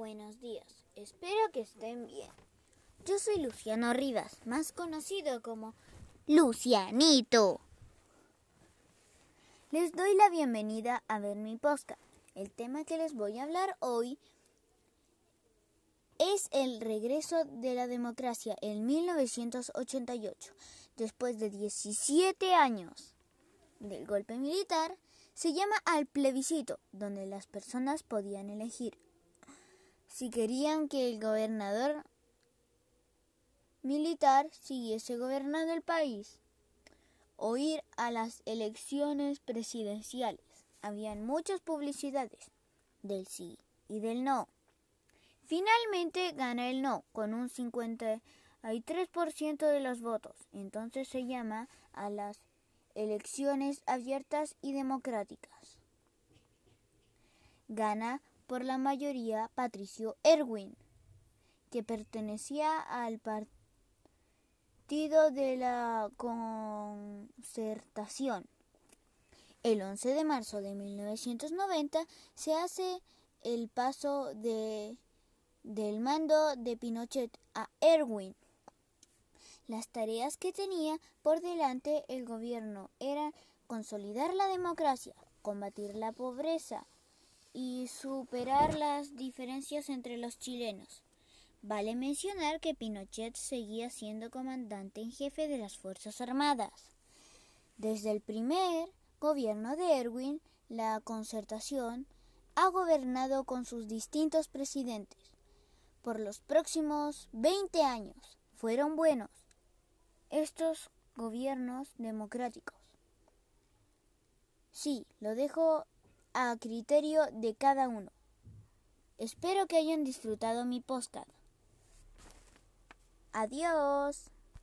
Buenos días, espero que estén bien. Yo soy Luciano Rivas, más conocido como Lucianito. Les doy la bienvenida a ver mi podcast. El tema que les voy a hablar hoy es el regreso de la democracia en 1988. Después de 17 años del golpe militar, se llama al plebiscito, donde las personas podían elegir si querían que el gobernador militar siguiese gobernando el país o ir a las elecciones presidenciales. Habían muchas publicidades del sí y del no. Finalmente gana el no con un 53% de los votos. Entonces se llama a las elecciones abiertas y democráticas. Gana por la mayoría Patricio Erwin, que pertenecía al Partido de la Concertación. El 11 de marzo de 1990 se hace el paso de, del mando de Pinochet a Erwin. Las tareas que tenía por delante el gobierno eran consolidar la democracia, combatir la pobreza, y superar las diferencias entre los chilenos. Vale mencionar que Pinochet seguía siendo comandante en jefe de las Fuerzas Armadas. Desde el primer gobierno de Erwin, la concertación ha gobernado con sus distintos presidentes. Por los próximos 20 años fueron buenos estos gobiernos democráticos. Sí, lo dejo a criterio de cada uno. Espero que hayan disfrutado mi podcast. Adiós.